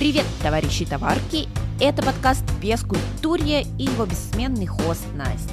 Привет, товарищи товарки! Это подкаст «Без культурья» и его бессменный хост Настя.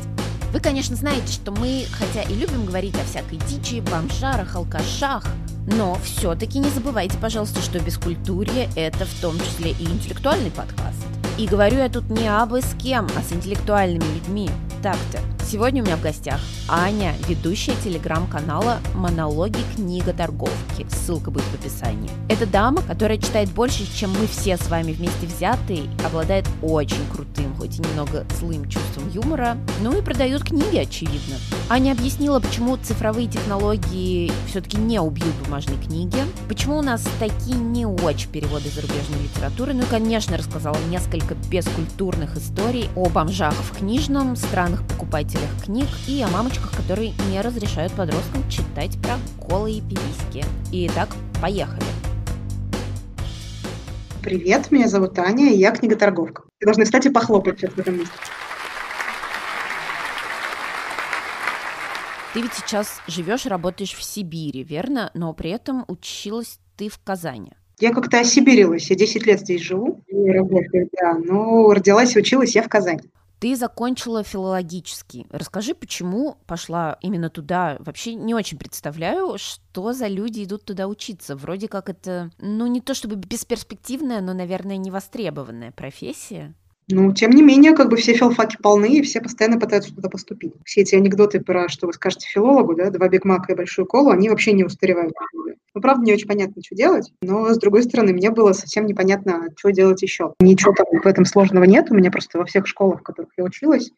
Вы, конечно, знаете, что мы, хотя и любим говорить о всякой дичи, бомжарах, алкашах, но все-таки не забывайте, пожалуйста, что бескультурье – это в том числе и интеллектуальный подкаст. И говорю я тут не абы с кем, а с интеллектуальными людьми. Так-то, Сегодня у меня в гостях Аня, ведущая телеграм-канала «Монологи книга торговки». Ссылка будет в описании. Это дама, которая читает больше, чем мы все с вами вместе взятые, обладает очень крутым, хоть и немного злым чувством юмора, ну и продает книги, очевидно. Аня объяснила, почему цифровые технологии все-таки не убьют бумажные книги, почему у нас такие не очень переводы зарубежной литературы, ну и, конечно, рассказала несколько бескультурных историй о бомжах в книжном, странных покупателях читателях книг и о мамочках, которые не разрешают подросткам читать про голые пиписьки. Итак, поехали. Привет, меня зовут Аня, и я книготорговка. Вы должны встать и похлопать сейчас в этом месте. Ты ведь сейчас живешь и работаешь в Сибири, верно? Но при этом училась ты в Казани. Я как-то осибирилась. Я 10 лет здесь живу и работаю, да. Но родилась и училась я в Казани. Ты закончила филологический. Расскажи, почему пошла именно туда. Вообще не очень представляю, что за люди идут туда учиться. Вроде как это, ну, не то чтобы бесперспективная, но, наверное, невостребованная профессия. Ну, тем не менее, как бы все филфаки полны, и все постоянно пытаются туда поступить. Все эти анекдоты про, что вы скажете филологу, да, два бигмака и большую колу, они вообще не устаревают. Ну, правда, не очень понятно, что делать, но, с другой стороны, мне было совсем непонятно, что делать еще. Ничего там в этом сложного нет, у меня просто во всех школах, в которых я училась,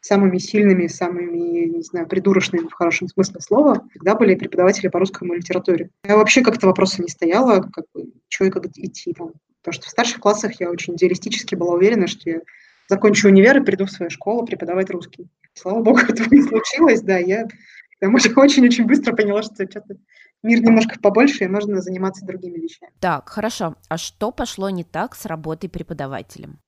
самыми сильными, самыми, не знаю, придурочными в хорошем смысле слова, всегда были преподаватели по русскому литературе. Я вообще как-то вопроса не стояла, как бы, что и как идти там. Потому что в старших классах я очень идеалистически была уверена, что я закончу универ и приду в свою школу преподавать русский. Слава богу, этого не случилось, да, я там уже очень-очень быстро поняла, что что-то мир немножко побольше, и можно заниматься другими вещами. Так, хорошо. А что пошло не так с работой преподавателем?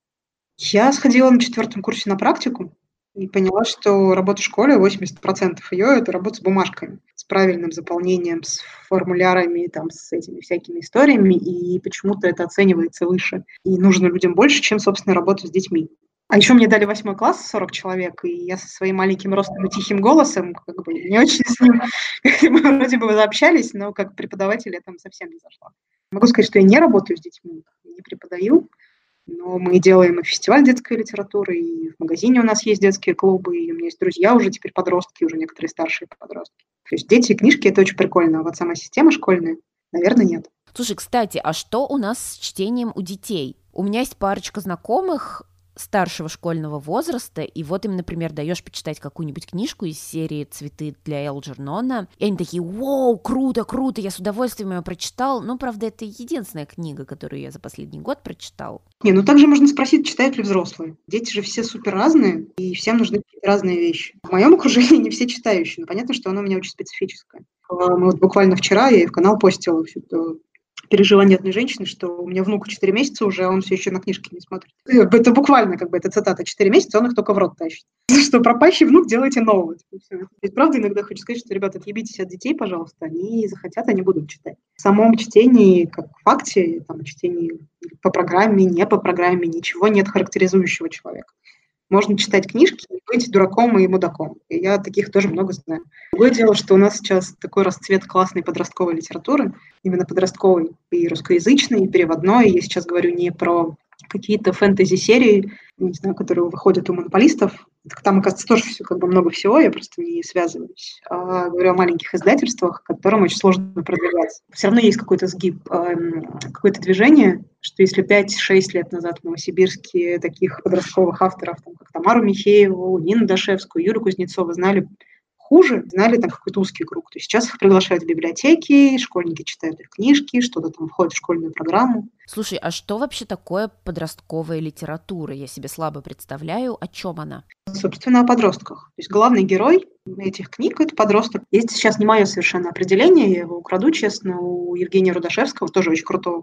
Я сходила на четвертом курсе на практику, и поняла, что работа в школе, 80% ее – это работа с бумажками, с правильным заполнением, с формулярами, там, с этими всякими историями, и почему-то это оценивается выше. И нужно людям больше, чем, собственно, работа с детьми. А еще мне дали восьмой класс, 40 человек, и я со своим маленьким ростом и тихим голосом, как бы, не очень с ним, мы вроде бы заобщались, но как преподаватель я там совсем не зашла. Могу сказать, что я не работаю с детьми, не преподаю, но мы делаем и фестиваль детской литературы, и в магазине у нас есть детские клубы, и у меня есть друзья уже теперь подростки, уже некоторые старшие подростки. То есть дети и книжки – это очень прикольно, а вот сама система школьная, наверное, нет. Слушай, кстати, а что у нас с чтением у детей? У меня есть парочка знакомых, старшего школьного возраста, и вот им, например, даешь почитать какую-нибудь книжку из серии «Цветы для Элджернона», и они такие «Вау, круто, круто, я с удовольствием ее прочитал». Ну, правда, это единственная книга, которую я за последний год прочитал. Не, ну также можно спросить, читают ли взрослые. Дети же все супер разные, и всем нужны разные вещи. В моем окружении не все читающие, но понятно, что оно у меня очень специфическое. Мы вот буквально вчера я и в канал постила всю эту переживание одной женщины, что у меня внуку 4 месяца уже, а он все еще на книжки не смотрит. Это буквально, как бы, это цитата, 4 месяца, он их только в рот тащит. Что пропащий внук, делайте нового. Ведь правда иногда хочу сказать, что, ребята, отъебитесь от детей, пожалуйста, они захотят, они будут читать. В самом чтении, как факте, там, чтении по программе, не по программе, ничего нет характеризующего человека. Можно читать книжки и быть дураком и мудаком. И я таких тоже много знаю. Другое дело, что у нас сейчас такой расцвет классной подростковой литературы, именно подростковой и русскоязычной, и переводной. Я сейчас говорю не про какие-то фэнтези-серии, не знаю, которые выходят у монополистов. Там, оказывается, тоже все, как бы много всего, я просто не связываюсь. А говорю о маленьких издательствах, которым очень сложно продвигаться. Все равно есть какой-то сгиб, какое-то движение, что если 5-6 лет назад в Новосибирске таких подростковых авторов, там, как Тамару Михееву, Нину Дашевскую, Юру Кузнецова знали хуже, знали там какой-то узкий круг. То есть сейчас их приглашают в библиотеки, школьники читают их книжки, что-то там входит в школьную программу. Слушай, а что вообще такое подростковая литература? Я себе слабо представляю, о чем она? Собственно, о подростках. То есть главный герой этих книг – это подросток. Есть сейчас не мое совершенно определение, я его украду, честно, у Евгения Рудашевского, тоже очень крутого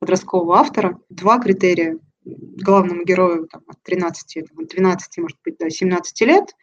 подросткового автора. Два критерия главному герою там, от 13, там, от 12, может быть, до 17 лет –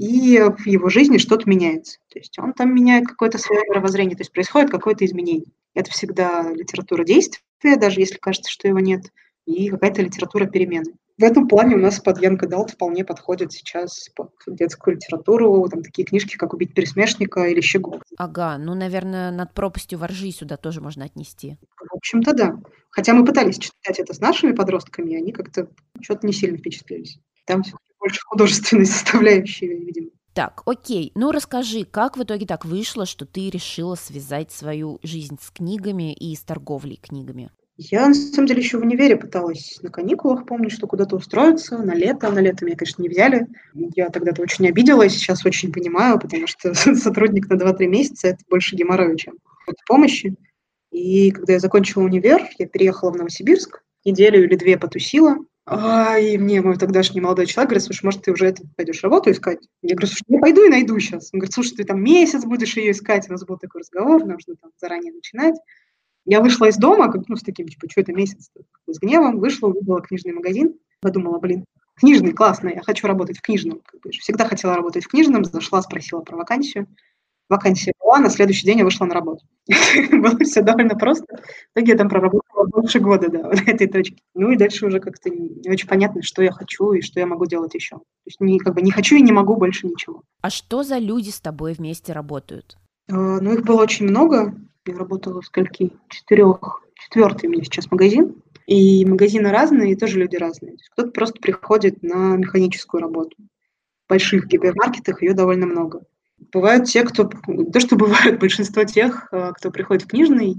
и в его жизни что-то меняется. То есть он там меняет какое-то свое мировоззрение, то есть происходит какое-то изменение. Это всегда литература действия, даже если кажется, что его нет, и какая-то литература перемены. В этом плане у нас под Янка Далт вполне подходит сейчас под детскую литературу, там такие книжки, как «Убить пересмешника» или «Щегол». Ага, ну, наверное, «Над пропастью воржи» сюда тоже можно отнести. В общем-то, да. Хотя мы пытались читать это с нашими подростками, и они как-то что-то не сильно впечатлились. Там все больше художественной составляющей, видимо. Так, окей. Ну расскажи, как в итоге так вышло, что ты решила связать свою жизнь с книгами и с торговлей книгами? Я, на самом деле, еще в универе пыталась на каникулах, помню, что куда-то устроиться, на лето. На лето меня, конечно, не взяли. Я тогда-то очень обиделась, сейчас очень понимаю, потому что сотрудник на 2-3 месяца – это больше геморроя, чем помощи. И когда я закончила универ, я переехала в Новосибирск, неделю или две потусила, а, и мне мой тогдашний молодой человек говорит, слушай, может, ты уже это, пойдешь работу искать? Я говорю, слушай, я пойду и найду сейчас. Он говорит, слушай, ты там месяц будешь ее искать. У нас был такой разговор, нужно там заранее начинать. Я вышла из дома, как, ну, с таким, типа, что это месяц, с гневом, вышла, увидела книжный магазин, подумала, блин, книжный, классно, я хочу работать в книжном. Всегда хотела работать в книжном, зашла, спросила про вакансию. Вакансия была, на следующий день я вышла на работу. Было все довольно просто. В итоге я там проработала больше года, да, вот этой точке. Ну и дальше уже как-то не очень понятно, что я хочу и что я могу делать еще. То есть не, как бы не хочу и не могу больше ничего. А что за люди с тобой вместе работают? А, ну, их было очень много. Я работала в скольки? Четырех. Четвертый у меня сейчас магазин. И магазины разные, и тоже люди разные. Кто-то просто приходит на механическую работу. В больших гипермаркетах ее довольно много. Бывают те, кто... То, что бывают большинство тех, а, кто приходит в книжный,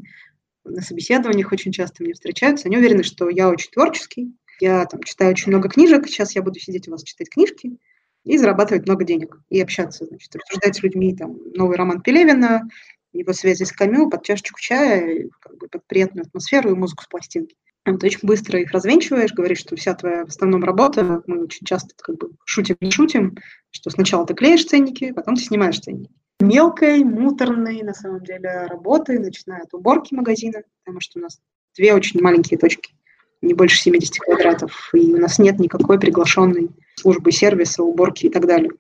на собеседованиях очень часто мне встречаются, они уверены, что я очень творческий, я там читаю очень много книжек, сейчас я буду сидеть у вас читать книжки и зарабатывать много денег, и общаться, значит, обсуждать с людьми там новый роман Пелевина, его связи с Камю под чашечку чая, как бы под приятную атмосферу и музыку с пластинки. Ты очень быстро их развенчиваешь, говоришь, что вся твоя в основном работа, мы очень часто как бы шутим, не шутим, что сначала ты клеишь ценники, потом ты снимаешь ценники. Мелкой, муторной, на самом деле, работы, начиная от уборки магазина, потому что у нас две очень маленькие точки, не больше 70 квадратов, и у нас нет никакой приглашенной службы сервиса, уборки и так далее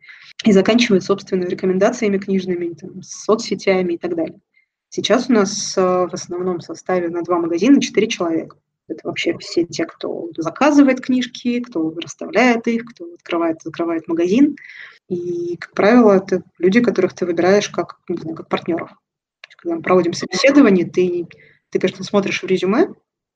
и заканчивает, собственно, рекомендациями книжными, там, соцсетями и так далее. Сейчас у нас э, в основном составе на два магазина четыре человека. Это вообще все те, кто заказывает книжки, кто расставляет их, кто открывает, закрывает магазин. И, как правило, это люди, которых ты выбираешь как, не знаю, как партнеров. Когда мы проводим собеседование, ты, ты, конечно, смотришь в резюме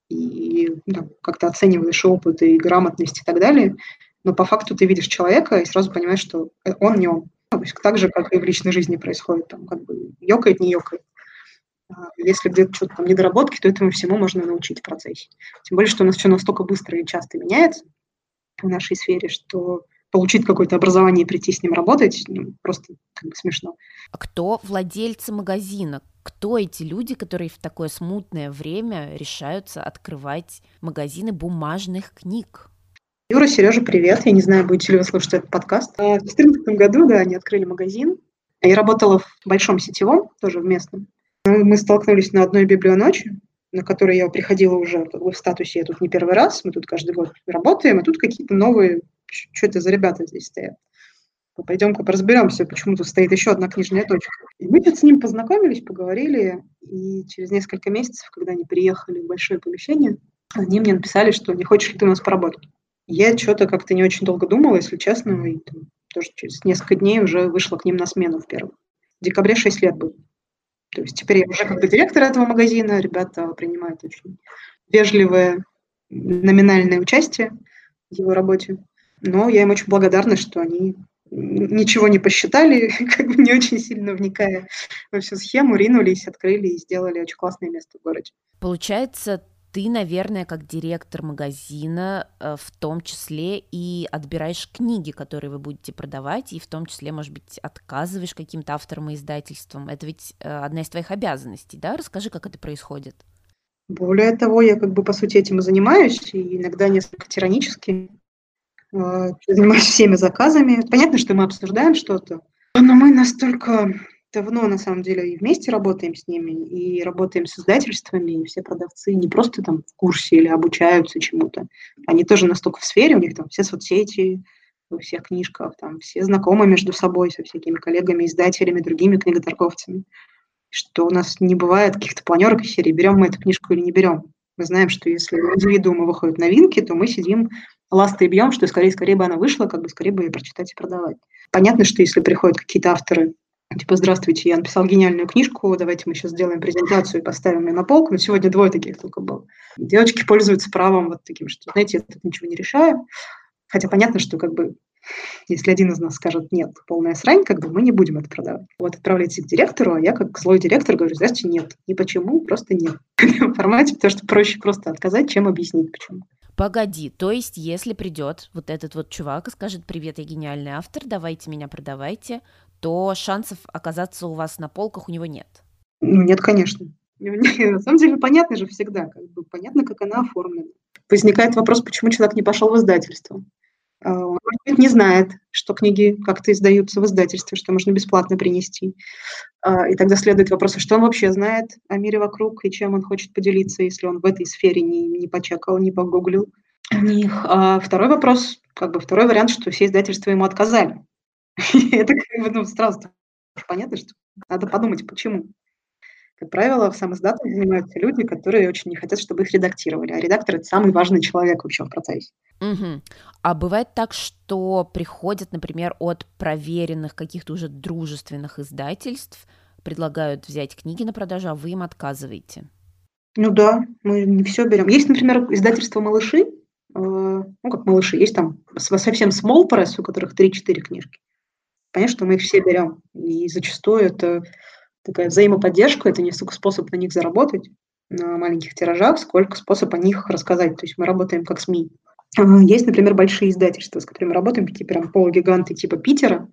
и да, как-то оцениваешь опыт и грамотность и так далее, но по факту ты видишь человека и сразу понимаешь, что он не он. То есть так же, как и в личной жизни происходит, там как бы ёкает, не ёкает. А если где-то что-то там недоработки, то этому всему можно научить в процессе. Тем более, что у нас все настолько быстро и часто меняется в нашей сфере, что получить какое-то образование и прийти с ним работать ну, просто как бы смешно. А кто владельцы магазина? Кто эти люди, которые в такое смутное время решаются открывать магазины бумажных книг? Юра, Сережа, привет. Я не знаю, будете ли вы слушать этот подкаст. А, в 2014 году, да, они открыли магазин. Я работала в большом сетевом, тоже в местном. Мы столкнулись на одной библионочи, на которой я приходила уже в статусе, я тут не первый раз, мы тут каждый год работаем, а тут какие-то новые, что это за ребята здесь стоят. Пойдем-ка разберемся, почему тут стоит еще одна книжная точка. И мы с ним познакомились, поговорили, и через несколько месяцев, когда они приехали в большое помещение, они мне написали, что не хочешь ли ты у нас поработать. Я что-то как-то не очень долго думала, если честно, и там, тоже через несколько дней уже вышла к ним на смену в первую. В декабре 6 лет был. То есть теперь я уже как бы директор этого магазина, ребята принимают очень вежливое номинальное участие в его работе. Но я им очень благодарна, что они ничего не посчитали, как бы не очень сильно вникая во всю схему, ринулись, открыли и сделали очень классное место в городе. Получается, ты, наверное, как директор магазина, э, в том числе и отбираешь книги, которые вы будете продавать, и в том числе, может быть, отказываешь каким-то авторам и издательствам. Это ведь э, одна из твоих обязанностей, да? Расскажи, как это происходит. Более того, я как бы по сути этим и занимаюсь, и иногда несколько тиранически. Э, занимаюсь всеми заказами. Понятно, что мы обсуждаем что-то, но мы настолько давно, на самом деле, и вместе работаем с ними, и работаем с издательствами, и все продавцы не просто там в курсе или обучаются чему-то, они тоже настолько в сфере, у них там все соцсети, во всех книжках, там все знакомы между собой со всякими коллегами, издателями, другими книготорговцами, что у нас не бывает каких-то планерок из серии, берем мы эту книжку или не берем. Мы знаем, что если у индивидуума выходят новинки, то мы сидим ласты и бьем, что скорее, скорее бы она вышла, как бы скорее бы ее прочитать и продавать. Понятно, что если приходят какие-то авторы, типа, здравствуйте, я написал гениальную книжку, давайте мы сейчас сделаем презентацию и поставим ее на полку. Но сегодня двое таких только было. Девочки пользуются правом вот таким, что, знаете, я тут ничего не решаю. Хотя понятно, что как бы если один из нас скажет «нет, полная срань», как бы мы не будем это продавать. Вот отправляйте к директору, а я как злой директор говорю, знаете, нет. Не почему, просто нет. В формате, потому что проще просто отказать, чем объяснить почему. Погоди, то есть если придет вот этот вот чувак и скажет «Привет, я гениальный автор, давайте меня продавайте», то шансов оказаться у вас на полках у него нет? Ну, нет, конечно. На самом деле понятно же всегда, как бы понятно, как она оформлена. Возникает вопрос, почему человек не пошел в издательство. А, он, может быть, не знает, что книги как-то издаются в издательстве, что можно бесплатно принести. А, и тогда следует вопрос, а что он вообще знает о мире вокруг и чем он хочет поделиться, если он в этой сфере не, не почекал, не погуглил них. А второй вопрос, как бы второй вариант, что все издательства ему отказали. Это как бы, ну, сразу понятно, что надо подумать, почему. Как правило, в сам занимаются люди, которые очень не хотят, чтобы их редактировали. А редактор – это самый важный человек вообще в процессе. Угу. А бывает так, что приходят, например, от проверенных каких-то уже дружественных издательств, предлагают взять книги на продажу, а вы им отказываете? Ну да, мы не все берем. Есть, например, издательство «Малыши», э, ну как «Малыши», есть там совсем small press, у которых 3-4 книжки. Понятно, что мы их все берем. И зачастую это такая взаимоподдержка, это не столько способ на них заработать, на маленьких тиражах, сколько способ о них рассказать. То есть мы работаем как СМИ. А, есть, например, большие издательства, с которыми работаем, такие прям полугиганты типа Питера,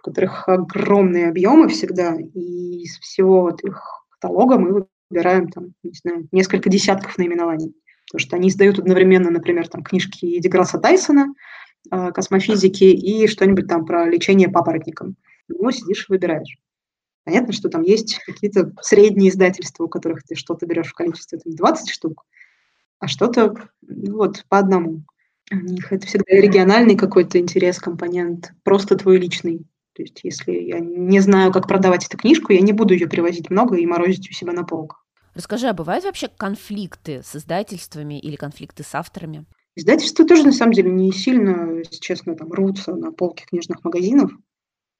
у которых огромные объемы всегда, и из всего вот их каталога мы выбираем там, не знаю, несколько десятков наименований. Потому что они издают одновременно, например, там книжки Деграсса Тайсона, космофизики и что-нибудь там про лечение папоротником. Ну, сидишь и выбираешь. Понятно, что там есть какие-то средние издательства, у которых ты что-то берешь в количестве там, 20 штук, а что-то ну, вот по одному. У них это всегда региональный какой-то интерес, компонент, просто твой личный. То есть если я не знаю, как продавать эту книжку, я не буду ее привозить много и морозить у себя на полках. Расскажи, а бывают вообще конфликты с издательствами или конфликты с авторами? Издательства тоже, на самом деле, не сильно, если честно, там рвутся на полке книжных магазинов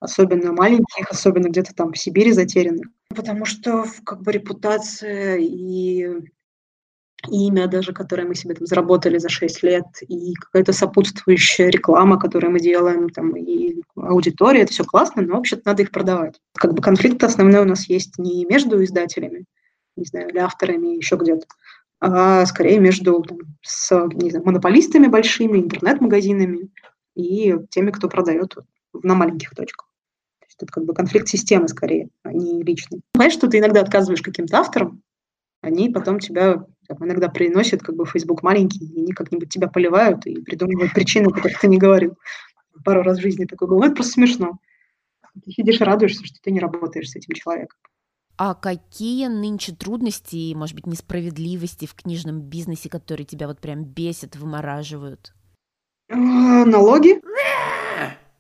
особенно маленьких, особенно где-то там в Сибири затерянных. Потому что как бы репутация и имя даже, которое мы себе там заработали за 6 лет, и какая-то сопутствующая реклама, которую мы делаем, там, и аудитория, это все классно, но вообще-то надо их продавать. Как бы конфликт основной у нас есть не между издателями, не знаю, или авторами, еще где-то, а скорее между там, с не знаю, монополистами большими, интернет-магазинами и теми, кто продает на маленьких точках есть это как бы конфликт системы скорее, а не личный. Понимаешь, что ты иногда отказываешь каким-то авторам, они потом тебя там, иногда приносят как бы Facebook маленький, и они как-нибудь тебя поливают и придумывают причины, о которых ты не говорил. Пару раз в жизни такое было. Это просто смешно. Ты сидишь и радуешься, что ты не работаешь с этим человеком. А какие нынче трудности и, может быть, несправедливости в книжном бизнесе, которые тебя вот прям бесят, вымораживают? А, налоги.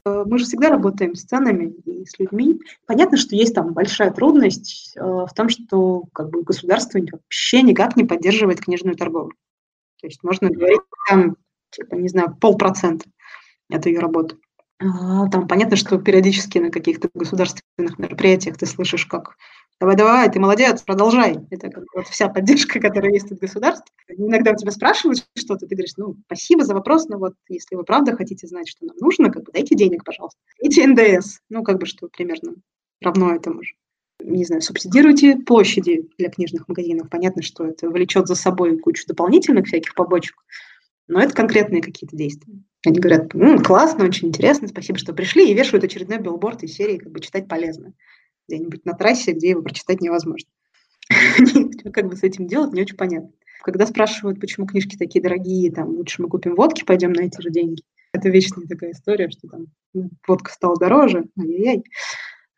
Э, мы же всегда работаем с ценами и с людьми. Понятно, что есть там большая трудность э, в том, что как бы, государство вообще никак не поддерживает книжную торговлю. То есть можно говорить там, типа, не знаю, полпроцента от ее работы. А, там понятно, что периодически на каких-то государственных мероприятиях ты слышишь, как давай-давай, ты молодец, продолжай. Это как вот вся поддержка, которая есть от государства. Иногда у тебя спрашивают что-то, ты говоришь, ну, спасибо за вопрос, но вот если вы правда хотите знать, что нам нужно, как бы дайте денег, пожалуйста. Дайте НДС, ну, как бы что примерно равно этому же. Не знаю, субсидируйте площади для книжных магазинов. Понятно, что это влечет за собой кучу дополнительных всяких побочек, но это конкретные какие-то действия. Они говорят, ну, классно, очень интересно, спасибо, что пришли, и вешают очередной билборд из серии как бы читать полезно где-нибудь на трассе, где его прочитать невозможно. Как бы с этим делать, не очень понятно. Когда спрашивают, почему книжки такие дорогие, там, лучше мы купим водки, пойдем на эти же деньги. Это вечная такая история, что там ну, водка стала дороже, ай-яй-яй.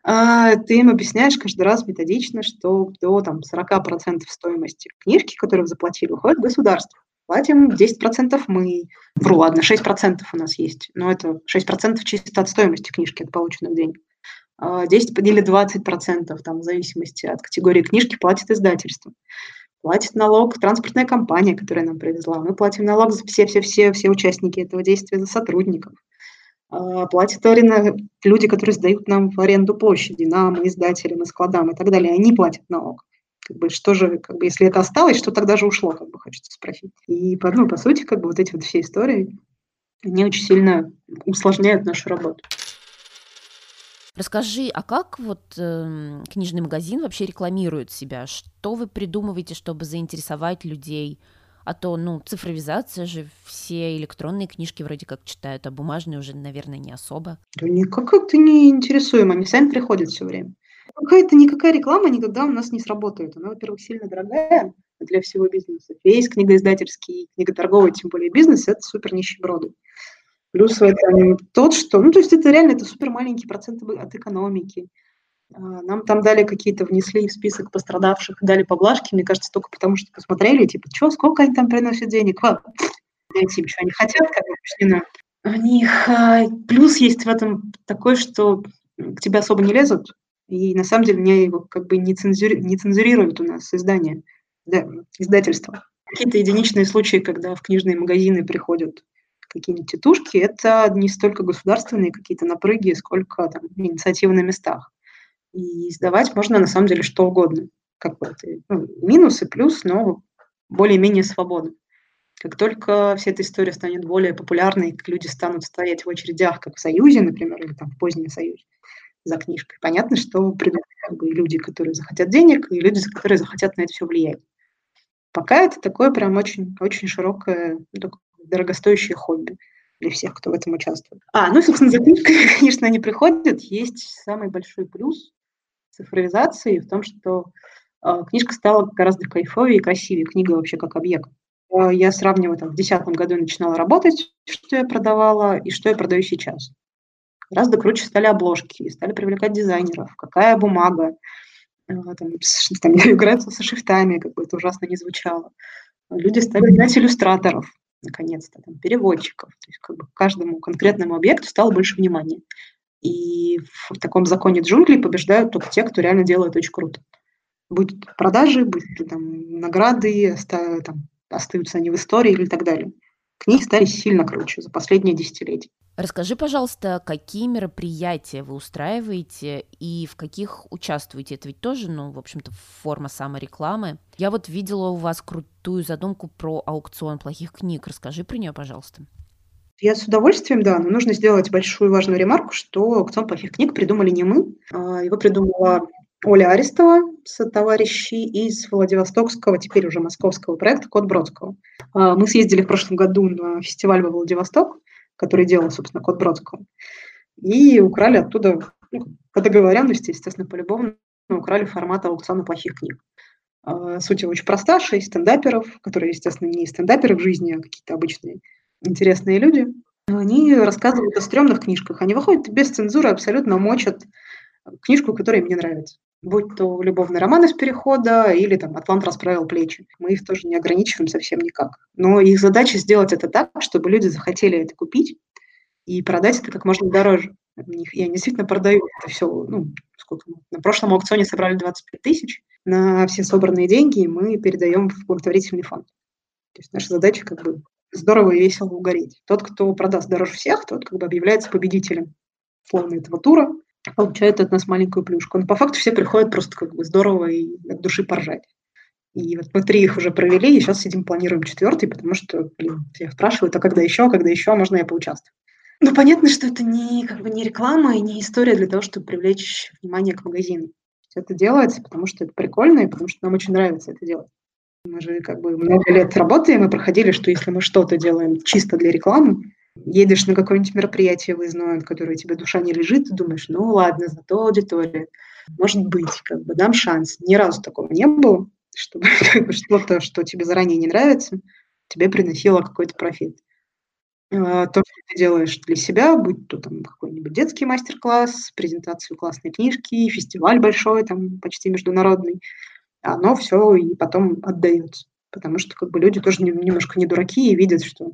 А ты им объясняешь каждый раз методично, что до там, 40% стоимости книжки, которую заплатили, уходит государство. Платим 10% мы. Вру, ладно, 6% у нас есть, но это 6% чисто от стоимости книжки, от полученных денег. 10 или 20 процентов, там, в зависимости от категории книжки, платит издательство. платит налог транспортная компания, которая нам привезла. Мы платим налог за все-все-все все участники этого действия, за сотрудников. А, платят люди, которые сдают нам в аренду площади, нам, издателям, и складам и так далее. Они платят налог. Как бы, что же, как бы, если это осталось, что тогда же ушло, как бы хочется спросить. И, ну, по сути, как бы вот эти вот все истории, они очень сильно усложняют нашу работу. Расскажи, а как вот э, книжный магазин вообще рекламирует себя? Что вы придумываете, чтобы заинтересовать людей? А то, ну, цифровизация же, все электронные книжки вроде как читают, а бумажные уже, наверное, не особо. Да никак это не интересуем, они сами приходят все время. Какая-то никакая реклама никогда у нас не сработает. Она, во-первых, сильно дорогая для всего бизнеса. Весь книгоиздательский, книготорговый, тем более бизнес, это супер нищеброды. Плюс в этом тот, что, ну, то есть это реально, это супер маленький процент от экономики. А, нам там дали какие-то, внесли в список пострадавших, дали поблажки, мне кажется, только потому что посмотрели, типа, что, сколько они там приносят денег? Ладно, найти, что они хотят, как бы, У них а, плюс есть в этом такой, что к тебе особо не лезут, и на самом деле мне его как бы не, цензури, не цензурируют у нас издание, да, издательство. Какие-то единичные случаи, когда в книжные магазины приходят какие-нибудь тетушки, это не столько государственные какие-то напрыги, сколько там, инициативы на местах. И сдавать можно на самом деле что угодно. Как бы это ну, минус и плюс, но более-менее свободно. Как только вся эта история станет более популярной, как люди станут стоять в очередях, как в Союзе, например, или там в позднем Союзе, за книжкой, понятно, что придут как бы люди, которые захотят денег, и люди, которые захотят на это все влиять. Пока это такое прям очень, очень широкое, дорогостоящее хобби для всех, кто в этом участвует. А, ну, собственно, за книжкой, конечно, они приходят. Есть самый большой плюс цифровизации в том, что э, книжка стала гораздо кайфовее и красивее, книга вообще как объект. Э, я сравниваю, там, в 2010 году начинала работать, что я продавала и что я продаю сейчас. Гораздо круче стали обложки, стали привлекать дизайнеров, какая бумага, э, там, там играются со шрифтами, как бы это ужасно не звучало. Люди стали играть иллюстраторов, наконец-то, там, переводчиков. То есть как бы каждому конкретному объекту стало больше внимания. И в таком законе джунглей побеждают только те, кто реально делает очень круто. Будут продажи, будут там награды, оста, там, остаются они в истории или так далее. Книги стали сильно круче за последние десятилетия. Расскажи, пожалуйста, какие мероприятия вы устраиваете и в каких участвуете? Это ведь тоже, ну, в общем-то, форма саморекламы. Я вот видела у вас крутую задумку про аукцион плохих книг. Расскажи про нее, пожалуйста. Я с удовольствием, да, но нужно сделать большую важную ремарку, что аукцион плохих книг придумали не мы. А, его придумала Оля Арестова с товарищей из Владивостокского, теперь уже московского проекта «Код Бродского». А, мы съездили в прошлом году на фестиваль во Владивосток, который делал, собственно, код Бродского. И украли оттуда, ну, по договоренности, естественно, полюбовно, украли формат аукциона плохих книг. А, суть его очень проста. Шесть стендаперов, которые, естественно, не стендаперы в жизни, а какие-то обычные интересные люди. Они рассказывают о стрёмных книжках. Они выходят без цензуры, абсолютно мочат книжку, которая им не нравится. Будь то любовный роман из перехода или там «Атлант расправил плечи». Мы их тоже не ограничиваем совсем никак. Но их задача сделать это так, чтобы люди захотели это купить и продать это как можно дороже. И они действительно продают это все, ну, сколько мы, на прошлом аукционе собрали 25 тысяч, на все собранные деньги мы передаем в благотворительный фонд. То есть наша задача как бы здорово и весело угореть. Тот, кто продаст дороже всех, тот как бы объявляется победителем словно этого тура, получает от нас маленькую плюшку. Но по факту все приходят просто как бы здорово и от души поржать. И вот мы три их уже провели, и сейчас сидим, планируем четвертый, потому что, блин, все спрашивают, а когда еще, когда еще, можно я поучаствую? Ну, понятно, что это не, как бы, не реклама и не история для того, чтобы привлечь внимание к магазину. Это делается, потому что это прикольно, и потому что нам очень нравится это делать. Мы же как бы много лет работаем и проходили, что если мы что-то делаем чисто для рекламы, едешь на какое-нибудь мероприятие выездное, которое тебе душа не лежит, ты думаешь, ну ладно, зато аудитория. Может быть, как бы дам шанс. Ни разу такого не было, чтобы что-то, что тебе заранее не нравится, тебе приносило какой-то профит. А, то, что ты делаешь для себя, будь то там какой-нибудь детский мастер-класс, презентацию классной книжки, фестиваль большой, там почти международный, оно все и потом отдается. Потому что как бы люди тоже немножко не дураки и видят, что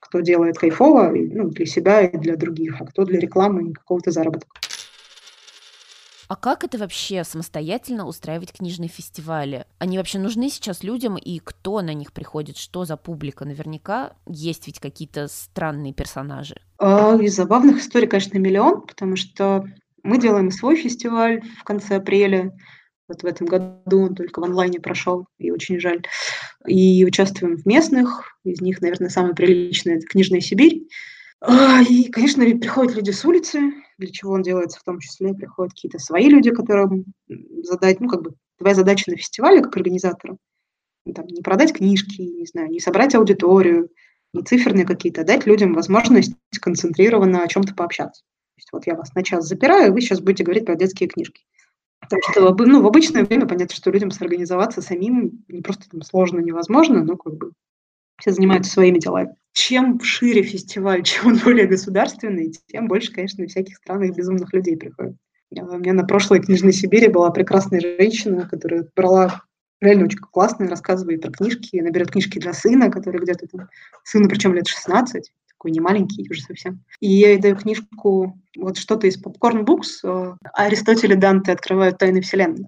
кто делает кайфово ну, для себя и для других, а кто для рекламы и какого-то заработка. А как это вообще самостоятельно устраивать книжные фестивали? Они вообще нужны сейчас людям, и кто на них приходит, что за публика? Наверняка есть ведь какие-то странные персонажи. А, из забавных историй, конечно, миллион, потому что мы делаем свой фестиваль в конце апреля. Вот в этом году он только в онлайне прошел, и очень жаль. И участвуем в местных, из них, наверное, самый приличный – это «Книжная Сибирь». И, конечно, приходят люди с улицы, для чего он делается в том числе, приходят какие-то свои люди, которым задать, ну, как бы, твоя задача на фестивале, как организатора, там, не продать книжки, не знаю, не собрать аудиторию, не циферные какие-то, а дать людям возможность концентрированно о чем-то пообщаться. То есть вот я вас на час запираю, вы сейчас будете говорить про детские книжки. Потому что ну, в обычное время понятно, что людям сорганизоваться самим не просто там сложно, невозможно, но как бы все занимаются своими делами. Чем шире фестиваль, чем он более государственный, тем больше, конечно, всяких странных безумных людей приходит. У меня на прошлой книжной Сибири была прекрасная женщина, которая брала реально очень классная, рассказывает про книжки, она берет книжки для сына, который где-то там, сыну причем лет 16, такой не маленький уже совсем. И я ей даю книжку, вот что-то из Popcorn Books, э, Аристотель и Данте открывают тайны вселенной.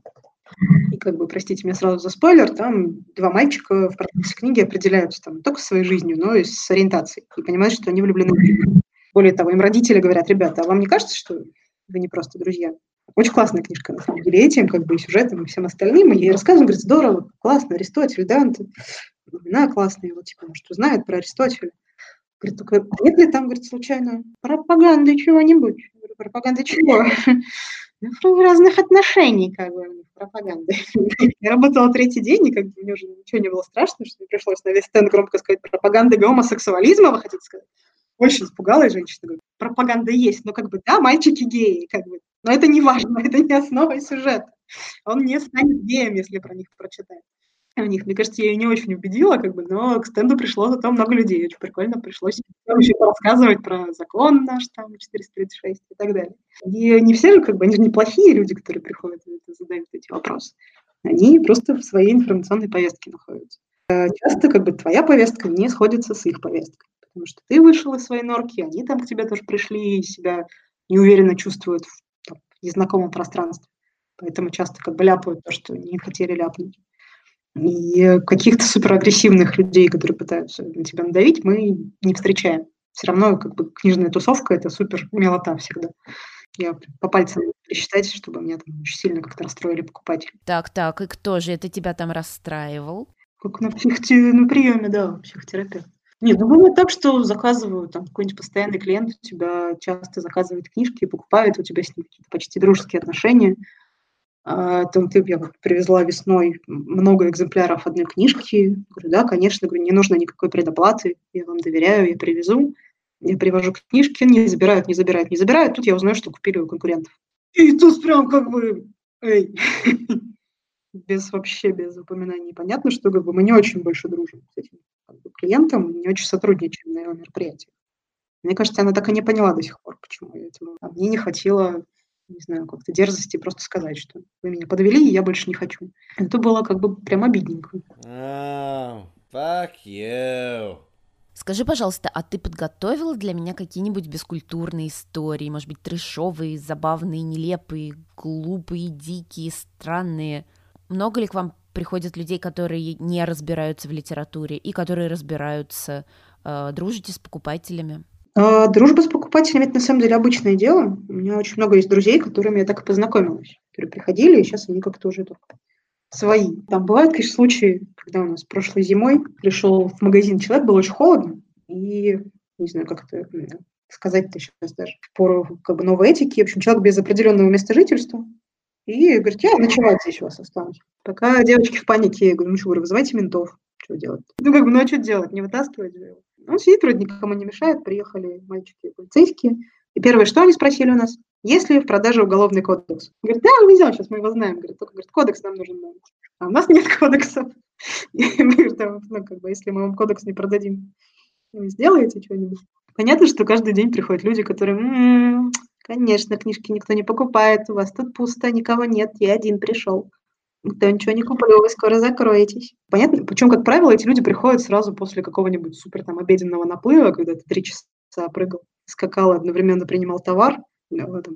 И как бы, простите меня сразу за спойлер, там два мальчика в процессе книги определяются там не только своей жизнью, но и с ориентацией. И понимают, что они влюблены. Более того, им родители говорят, ребята, а вам не кажется, что вы не просто друзья? Очень классная книжка, на самом деле, этим, как бы, и сюжетом, и всем остальным. И ей рассказывают, говорит, здорово, классно, Аристотель, Данте, имена классные, вот, типа, может, узнает про Аристотеля. Говорит, только нет ли там, говорит, случайно пропаганды чего-нибудь? Говорю, пропаганда чего? Ну, разных отношений, как бы, пропаганды. Я работала третий день, и как бы мне уже ничего не было страшно, что мне пришлось на весь стенд громко сказать пропаганда гомосексуализма, вы хотите сказать? Очень испугалась женщина, говорит, пропаганда есть, но как бы, да, мальчики геи, как бы, но это не важно, это не основа сюжета. Он не станет геем, если про них прочитает у них. Мне кажется, я ее не очень убедила, как бы, но к стенду пришло зато много людей. Очень прикольно пришлось еще рассказывать про закон наш, там, 436 и так далее. И не все же, как бы, они же не плохие люди, которые приходят и задают эти вопросы. Они просто в своей информационной повестке находятся. А часто, как бы, твоя повестка не сходится с их повесткой. Потому что ты вышел из своей норки, они там к тебе тоже пришли и себя неуверенно чувствуют в, там, в незнакомом пространстве. Поэтому часто как бы ляпают то, что не хотели ляпнуть. И каких-то суперагрессивных людей, которые пытаются на тебя надавить, мы не встречаем. Все равно как бы книжная тусовка – это супер милота всегда. Я по пальцам пересчитать, чтобы меня там очень сильно как-то расстроили покупатели. Так, так, и кто же это тебя там расстраивал? Как на, психоте... на приеме, да, психотерапевт. Нет, ну бывает так, что заказывают, там какой-нибудь постоянный клиент у тебя часто заказывает книжки, покупает, у тебя с ним какие-то почти дружеские отношения, а, там ты, я привезла весной много экземпляров одной книжки. Говорю, да, конечно, говорю, не нужно никакой предоплаты, я вам доверяю, я привезу. Я привожу книжки, не забирают, не забирают, не забирают. Тут я узнаю, что купили у конкурентов. И тут прям как бы, эй, без вообще, без упоминаний. Понятно, что как бы, мы не очень больше дружим с этим как бы, клиентом, не очень сотрудничаем на его мероприятии. Мне кажется, она так и не поняла до сих пор, почему я этому. А мне не хватило не знаю, как-то дерзости просто сказать, что вы меня подвели, и я больше не хочу. Это было как бы прям обидненько. Oh, fuck you. Скажи, пожалуйста, а ты подготовила для меня какие-нибудь бескультурные истории, может быть, трешовые, забавные, нелепые, глупые, дикие, странные? Много ли к вам приходят людей, которые не разбираются в литературе и которые разбираются? Э, дружите с покупателями? А, дружба с покупателями – это на самом деле обычное дело. У меня очень много есть друзей, которыми я так и познакомилась, которые приходили, и сейчас они как-то уже только свои. Там бывают, конечно, случаи, когда у нас прошлой зимой пришел в магазин человек, было очень холодно, и не знаю, как это сказать-то сейчас даже, в пору как бы новой этики. В общем, человек без определенного места жительства, и говорит, я ночевать здесь у вас останусь. Пока девочки в панике, я говорю, ну что, вызывайте ментов, что делать? Ну, как бы, ну а что делать, не вытаскивать же его? Он сидит, вроде никому не мешает, приехали мальчики полицейские. И первое, что они спросили у нас, есть ли в продаже уголовный кодекс? Говорит, да, мы везем, сейчас мы его знаем. Говорит, только говорит, кодекс нам нужен. А у нас нет кодекса. И мы говорим, ну, как бы, если мы вам кодекс не продадим, вы сделаете что-нибудь? Понятно, что каждый день приходят люди, которые, м-м, конечно, книжки никто не покупает, у вас тут пусто, никого нет, я один пришел. Никто ничего не куплю, вы скоро закроетесь. Понятно? Причем, как правило, эти люди приходят сразу после какого-нибудь супер там обеденного наплыва, когда ты три часа прыгал, скакал, одновременно принимал товар,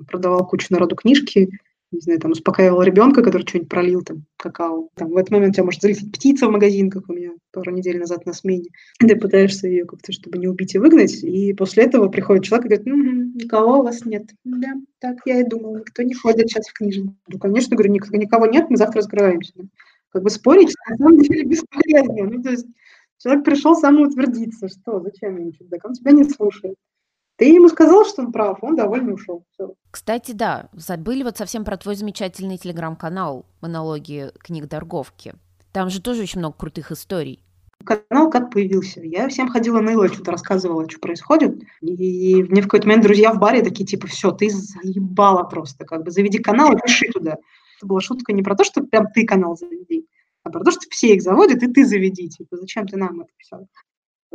продавал кучу народу книжки, не знаю, там, успокаивал ребенка, который что-нибудь пролил, там, какао. Там, в этот момент тебя может залететь птица в магазин, как у меня пару недель назад на смене. Ты пытаешься ее как-то, чтобы не убить и выгнать, и после этого приходит человек и говорит, угу, никого у вас нет. Да, так я и думал, никто не ходит сейчас в книжный. Ну, конечно, говорю, никого, нет, мы завтра закрываемся. Как бы спорить на самом деле бесполезно. Ну, то есть человек пришел самоутвердиться. Что, зачем ему чудак? Он тебя не слушает. Ты ему сказал, что он прав, он довольно ушел. Все. Кстати, да, забыли вот совсем про твой замечательный телеграм-канал «Монологи книг Дорговки». Там же тоже очень много крутых историй. Канал как появился? Я всем ходила на Ило, что-то рассказывала, что происходит. И мне в какой-то момент друзья в баре такие, типа, все, ты заебала просто, как бы заведи канал и пиши туда. Это была шутка не про то, что прям ты канал заведи, а про то, что все их заводят, и ты заведи. Типа, зачем ты нам это все?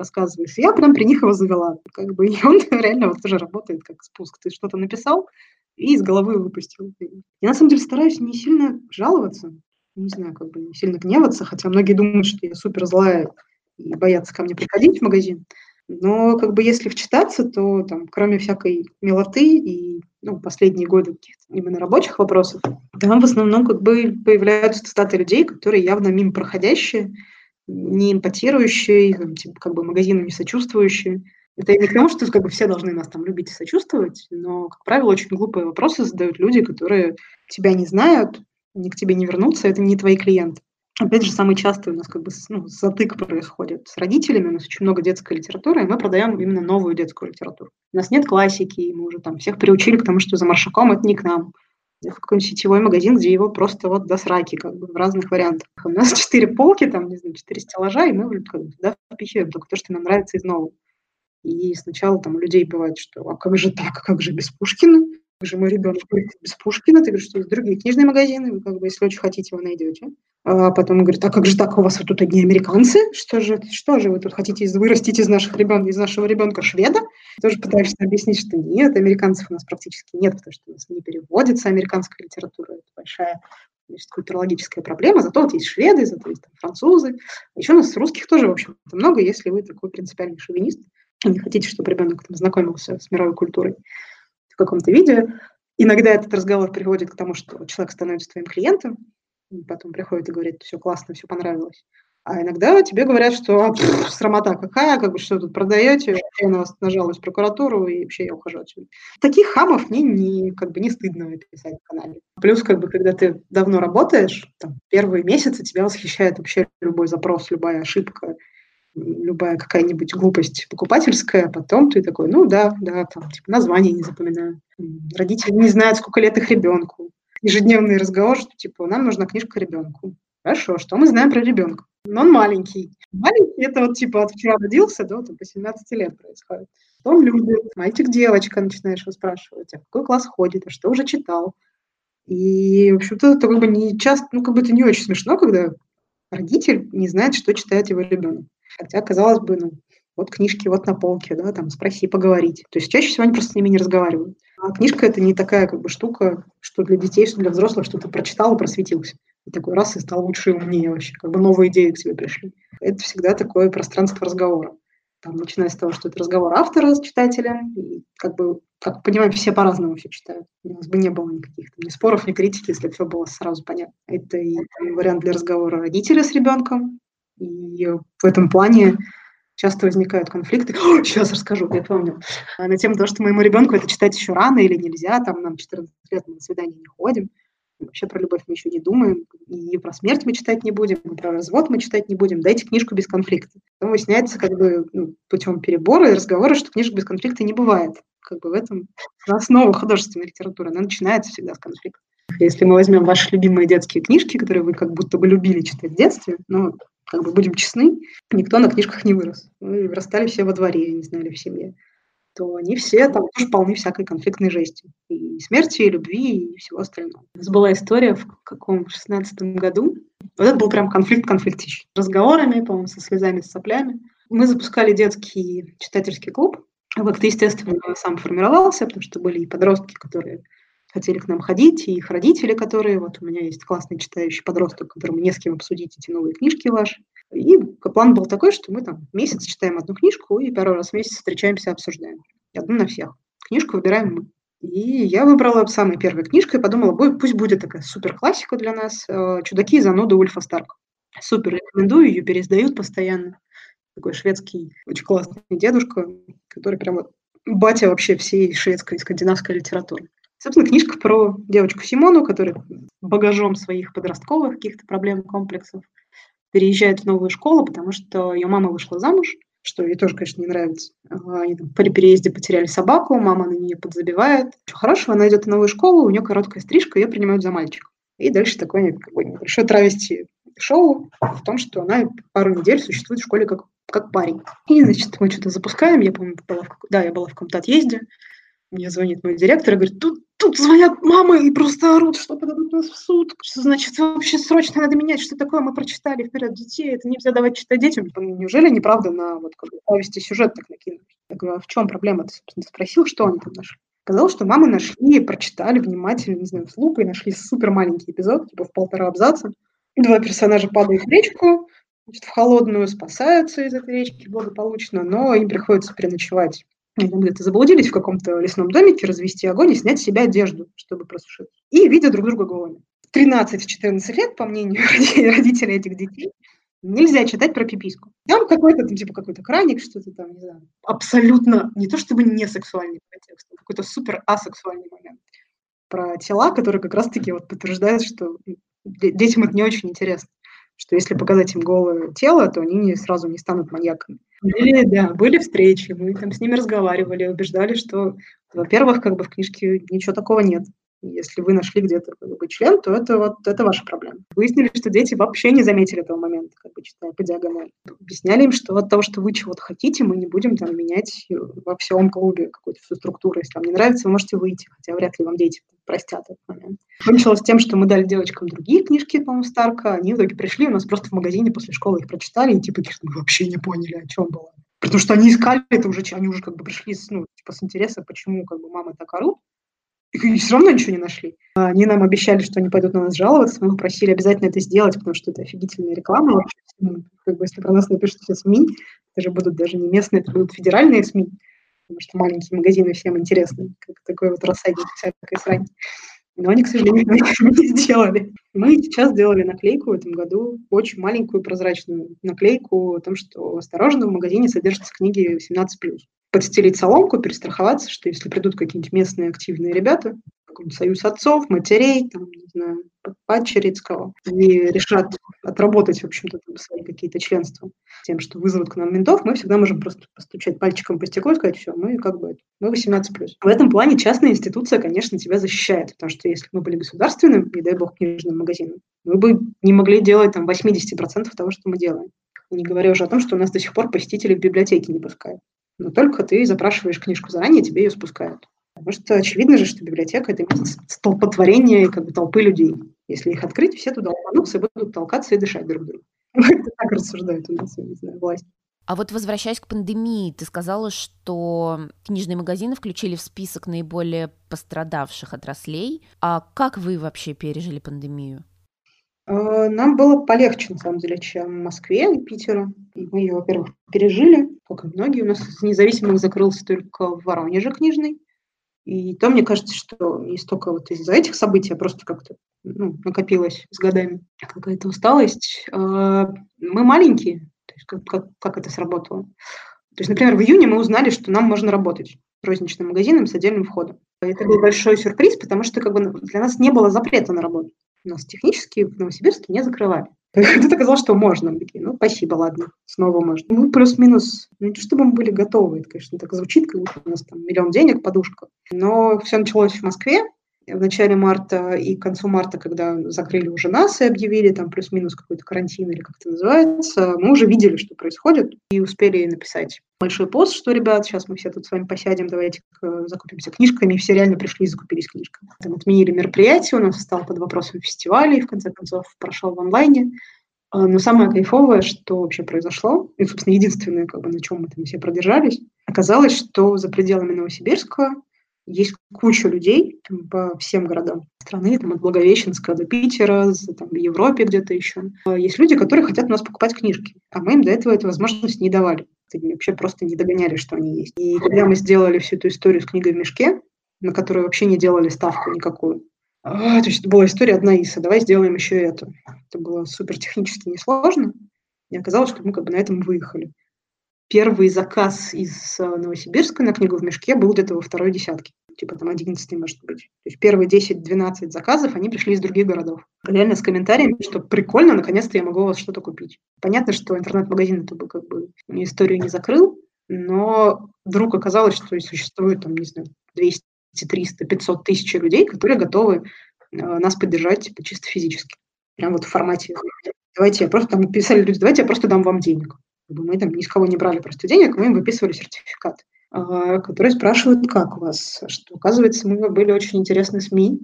Рассказываешь. я прям при них его завела. Как бы, и он реально вот тоже работает как спуск. Ты что-то написал и из головы выпустил. Я на самом деле стараюсь не сильно жаловаться, не знаю, как бы не сильно гневаться, хотя многие думают, что я супер злая и боятся ко мне приходить в магазин. Но как бы если вчитаться, то там, кроме всякой милоты и ну, последние годы каких-то именно рабочих вопросов, там в основном как бы появляются цитаты людей, которые явно мимо проходящие, не эмпатирующие, типа, как бы магазину не сочувствующие. Это не к тому, что как бы все должны нас там любить и сочувствовать, но, как правило, очень глупые вопросы задают люди, которые тебя не знают, они к тебе не вернутся, это не твои клиенты. Опять же, самый частый у нас как бы ну, затык происходит с родителями, у нас очень много детской литературы, и мы продаем именно новую детскую литературу. У нас нет классики, мы уже там всех приучили к тому, что за маршаком это не к нам в какой-нибудь сетевой магазин, где его просто вот до сраки, как бы, в разных вариантах. У нас четыре полки, там, не знаю, четыре стеллажа, и мы как бы, туда впихиваем только то, что нам нравится из нового. И сначала там у людей бывает, что а как же так, как же без Пушкина? Же мой ребенок без Пушкина? Ты говоришь, что есть другие книжные магазины, вы как бы, если очень хотите, вы найдете. А потом говорит, а как же так, у вас вот тут одни американцы? Что же, что же вы тут хотите вырастить из, наших ребен, из нашего ребенка шведа? Тоже пытаешься объяснить, что нет, американцев у нас практически нет, потому что у нас не переводится американская литература. Это большая значит, культурологическая проблема. Зато вот есть шведы, зато есть там, французы. Еще у нас русских тоже, в общем-то, много, если вы такой принципиальный шовинист и не хотите, чтобы ребенок там знакомился с мировой культурой в каком-то виде. Иногда этот разговор приводит к тому, что человек становится твоим клиентом, потом приходит и говорит, все классно, все понравилось. А иногда тебе говорят, что а, пфф, срамота какая, как бы что тут продаете, я на вас нажалуюсь в прокуратуру, и вообще я ухожу отсюда. Таких хамов мне не, как бы не стыдно писать в канале. Плюс, как бы, когда ты давно работаешь, там, первые месяцы тебя восхищает вообще любой запрос, любая ошибка, любая какая-нибудь глупость покупательская, потом ты такой, ну да, да, там, типа, название не запоминаю. Родители не знают, сколько лет их ребенку ежедневный разговор, что типа нам нужна книжка ребенку. Хорошо, что мы знаем про ребенка? Но он маленький. Маленький это вот типа от вчера родился до там, по 17 лет происходит. Что он любит? Мальчик, девочка, начинаешь его спрашивать, а в какой класс ходит, а что уже читал. И, в общем-то, это как бы не часто, ну, как бы это не очень смешно, когда родитель не знает, что читает его ребенок. Хотя, казалось бы, ну, вот книжки вот на полке, да, там спроси, поговорить. То есть чаще всего они просто с ними не разговаривают. А книжка это не такая как бы штука, что для детей, что для взрослых, что ты прочитал и просветился. И такой раз и стал лучше и умнее вообще, как бы новые идеи к тебе пришли. Это всегда такое пространство разговора. Там, начиная с того, что это разговор автора с читателем, и как бы, как понимаем, все по-разному все читают. У нас бы не было никаких там, ни споров, ни критики, если все было сразу понятно. Это и там, вариант для разговора родителя с ребенком, и в этом плане часто возникают конфликты. О, сейчас расскажу, я помню. А, на тему того, что моему ребенку это читать еще рано или нельзя, там нам 14 лет мы на свидание не ходим. Вообще про любовь мы еще не думаем, и про смерть мы читать не будем, и про развод мы читать не будем. Дайте книжку без конфликта. Потом выясняется как бы ну, путем перебора и разговора, что книжек без конфликта не бывает. Как бы в этом основа художественной литературы. Она начинается всегда с конфликта. Если мы возьмем ваши любимые детские книжки, которые вы как будто бы любили читать в детстве, ну, как бы будем честны, никто на книжках не вырос. Мы вырастали все во дворе, не знали в семье. То они все там тоже полны всякой конфликтной жести. И смерти, и любви, и всего остального. У нас была история в каком шестнадцатом году. Вот это был прям конфликт конфликтищ. Разговорами, по-моему, со слезами, с соплями. Мы запускали детский читательский клуб. Как-то, естественно, сам формировался, потому что были и подростки, которые хотели к нам ходить, и их родители, которые, вот у меня есть классный читающий подросток, которому не с кем обсудить эти новые книжки ваши. И план был такой, что мы там месяц читаем одну книжку и пару раз в месяц встречаемся, обсуждаем. Одну на всех. Книжку выбираем мы. И я выбрала самой первой книжкой и подумала, пусть будет такая супер классика для нас «Чудаки и зануды Ульфа Старк». Супер рекомендую, ее переиздают постоянно. Такой шведский, очень классный дедушка, который прямо батя вообще всей шведской и скандинавской литературы. Собственно, книжка про девочку Симону, которая багажом своих подростковых каких-то проблем, комплексов переезжает в новую школу, потому что ее мама вышла замуж, что ей тоже, конечно, не нравится. Они там при переезде потеряли собаку, мама на нее подзабивает. Ничего хорошего, она идет в новую школу, у нее короткая стрижка, ее принимают за мальчика. И дальше такое как бы, небольшое травести шоу в том, что она пару недель существует в школе как, как парень. И, значит, мы что-то запускаем, я помню, была в, да, я была в каком-то отъезде, мне звонит мой директор и говорит, тут, тут звонят мамы и просто орут, что подадут нас в суд. Что значит, вообще срочно надо менять, что такое мы прочитали вперед детей, это нельзя давать читать детям. Неужели неправда на вот повести сюжет так накинули? Я говорю, а в чем проблема? Ты, собственно, спросил, что они там нашли. Сказал, что мамы нашли, прочитали внимательно, не знаю, с лупой, нашли супер маленький эпизод, типа в полтора абзаца. Два персонажа падают в речку, значит, в холодную, спасаются из этой речки благополучно, но им приходится переночевать где-то заблудились в каком-то лесном домике, развести огонь и снять с себя одежду, чтобы просушить. И видят друг друга голыми. 13-14 лет, по мнению родителей этих детей, нельзя читать про пиписку. Там какой-то, там, типа, какой-то краник, что-то там, не знаю, абсолютно, не то чтобы не сексуальный контекст, а какой-то супер асексуальный момент про тела, которые как раз-таки вот подтверждают, что детям это не очень интересно что если показать им голое тело, то они не, сразу не станут маньяками. Были, да, были встречи, мы там с ними разговаривали, убеждали, что, во-первых, как бы в книжке ничего такого нет. Если вы нашли где-то как член, то это вот это ваша проблема. Выяснили, что дети вообще не заметили этого момента, как бы читая по диагонали. Объясняли им, что от того, что вы чего-то хотите, мы не будем там менять во всем клубе какую-то всю структуру. Если вам не нравится, вы можете выйти, хотя вряд ли вам дети простят этот момент. Кончилось тем, что мы дали девочкам другие книжки, по-моему, Старка. Они в итоге пришли, у нас просто в магазине после школы их прочитали, и типа мы вообще не поняли, о чем было. Потому что они искали это уже, они уже как бы пришли с, ну, типа, с интереса, почему как бы мамы так орут. И все равно ничего не нашли. Они нам обещали, что они пойдут на нас жаловаться. Мы просили обязательно это сделать, потому что это офигительная реклама. Ну, как бы, если про нас напишут все СМИ, это же будут даже не местные, это будут федеральные СМИ потому что маленькие магазины всем интересны, как такой вот рассадник всякой срань. Но они, к сожалению, не сделали. Мы сейчас сделали наклейку в этом году, очень маленькую прозрачную наклейку о том, что осторожно, в магазине содержатся книги 18+. Подстелить соломку, перестраховаться, что если придут какие-нибудь местные активные ребята, союз отцов, матерей, там, не знаю, Падчерицкого, и решат отработать, в общем-то, свои какие-то членства тем, что вызовут к нам ментов, мы всегда можем просто постучать пальчиком по стеклу и сказать, все, мы как бы, мы 18+. В этом плане частная институция, конечно, тебя защищает, потому что если мы были государственным, не дай бог, книжным магазином, мы бы не могли делать там 80% того, что мы делаем. Не говоря уже о том, что у нас до сих пор посетители в библиотеке не пускают. Но только ты запрашиваешь книжку заранее, тебе ее спускают. Потому что очевидно же, что библиотека – это место столпотворения как бы, толпы людей. Если их открыть, все туда ломанутся и будут толкаться и дышать друг другу. Это так рассуждают у нас, я не знаю, власть. А вот возвращаясь к пандемии, ты сказала, что книжные магазины включили в список наиболее пострадавших отраслей. А как вы вообще пережили пандемию? А, нам было полегче, на самом деле, чем в Москве и Питеру. И мы ее, во-первых, пережили, как и многие. У нас независимых закрылся только в Воронеже книжный. И то мне кажется, что не столько вот из-за этих событий, а просто как-то ну, накопилась с годами какая-то усталость. А, мы маленькие, то есть как, как, как это сработало. То есть, например, в июне мы узнали, что нам можно работать розничным магазином с отдельным входом. Это был большой сюрприз, потому что как бы, для нас не было запрета на работу. Нас технически в Новосибирске не закрывали. Тут оказалось, что можно. Мы такие, ну, спасибо, ладно, снова можно. Мы плюс-минус, ну, не то чтобы мы были готовы, это, конечно, так звучит, как будто у нас там миллион денег, подушка. Но все началось в Москве, в начале марта и к концу марта, когда закрыли уже нас и объявили там плюс-минус какой-то карантин или как это называется, мы уже видели, что происходит, и успели написать большой пост, что, ребят, сейчас мы все тут с вами посядем, давайте закупимся книжками, и все реально пришли и закупились книжками. Там отменили мероприятие, у нас стал под вопросом фестиваля, и в конце концов прошел в онлайне. А, но самое кайфовое, что вообще произошло, и, собственно, единственное, как бы, на чем мы там все продержались, оказалось, что за пределами Новосибирска есть куча людей там, по всем городам страны, там, от Благовещенска до Питера, там, в Европе где-то еще. А, есть люди, которые хотят у нас покупать книжки, а мы им до этого эту возможность не давали. Они вообще просто не догоняли, что они есть. И когда мы сделали всю эту историю с книгой в мешке, на которые вообще не делали ставку никакую. А, то есть была история одна Иса, давай сделаем еще это. Это было супер технически несложно, и оказалось, что мы как бы на этом выехали. Первый заказ из э, Новосибирска на книгу в мешке был где-то во второй десятке, типа там 11 может быть. То есть первые 10-12 заказов, они пришли из других городов. Реально с комментариями, что прикольно, наконец-то я могу у вас что-то купить. Понятно, что интернет-магазин это бы как бы историю не закрыл, но вдруг оказалось, что существует там, не знаю, 200 300, 500 тысяч людей, которые готовы э, нас поддержать типа, чисто физически. Прям вот в формате давайте я просто там писали люди, давайте я просто дам вам денег. Мы там ни с кого не брали просто денег, мы им выписывали сертификат, а, который спрашивает, как у вас. Что, оказывается, мы были очень интересны СМИ,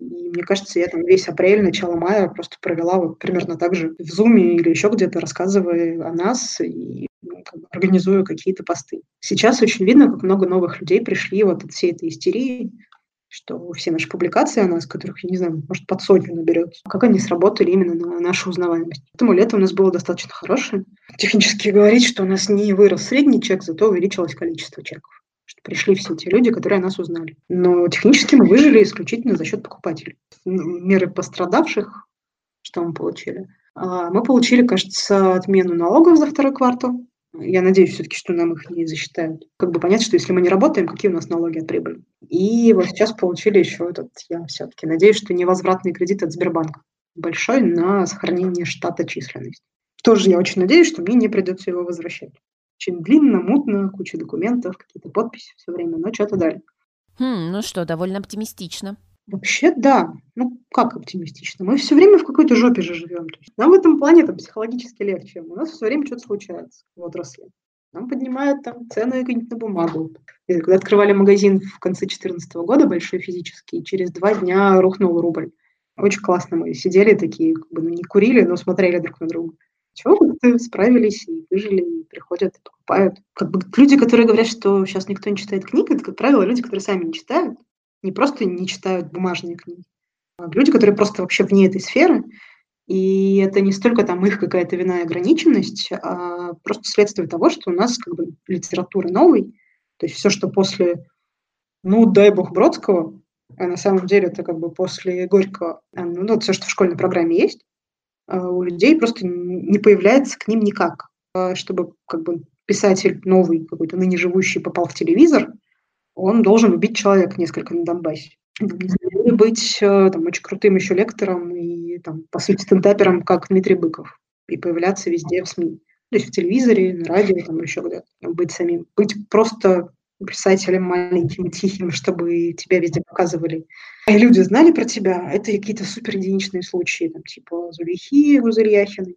и мне кажется, я там весь апрель, начало мая просто провела вот примерно так же в Зуме или еще где-то, рассказывая о нас и ну, как бы организуя какие-то посты. Сейчас очень видно, как много новых людей пришли вот от всей этой истерии, что все наши публикации о нас, которых, я не знаю, может, под сотню наберется, как они сработали именно на нашу узнаваемость. Поэтому лето у нас было достаточно хорошее. Технически говорить, что у нас не вырос средний чек, зато увеличилось количество чеков. Что пришли все те люди, которые нас узнали. Но технически мы выжили исключительно за счет покупателей. Меры пострадавших, что мы получили? А, мы получили, кажется, отмену налогов за второй квартал. Я надеюсь все-таки, что нам их не засчитают. Как бы понять, что если мы не работаем, какие у нас налоги от прибыли. И вот сейчас получили еще этот, я все-таки надеюсь, что невозвратный кредит от Сбербанка. Большой на сохранение штата численности. Тоже я очень надеюсь, что мне не придется его возвращать. Очень длинно, мутно, куча документов, какие-то подписи все время, но что-то дали. Хм, ну что, довольно оптимистично. Вообще, да. Ну, как оптимистично? Мы все время в какой-то жопе же живем. То есть нам в этом плане там, психологически легче. У нас все время что-то случается в отрасли. Нам поднимают там цены на бумагу. И когда открывали магазин в конце 2014 года, большой физический, через два дня рухнул рубль. Очень классно мы сидели такие, как бы, ну, не курили, но смотрели друг на друга. Чего как-то справились и выжили, и приходят, и покупают. Как бы люди, которые говорят, что сейчас никто не читает книг, это, как правило, люди, которые сами не читают, не просто не читают бумажные книги, а люди, которые просто вообще вне этой сферы, и это не столько там их какая-то вина и ограниченность, а просто следствие того, что у нас как бы литература новой, то есть все, что после, ну, дай бог, Бродского, а на самом деле это как бы после Горького, а, ну, все, что в школьной программе есть, а у людей просто не появляется к ним никак. Чтобы как бы писатель новый, какой-то ныне живущий, попал в телевизор – он должен убить человека несколько на Донбассе. Или быть э, там, очень крутым еще лектором и, там, по сути, стендапером, как Дмитрий Быков, и появляться везде в СМИ. То есть в телевизоре, на радио, там еще где-то. Быть самим. Быть просто писателем маленьким и тихим, чтобы тебя везде показывали. И люди знали про тебя. Это какие-то супер единичные случаи, там, типа Зулейхи, Гузельяхины.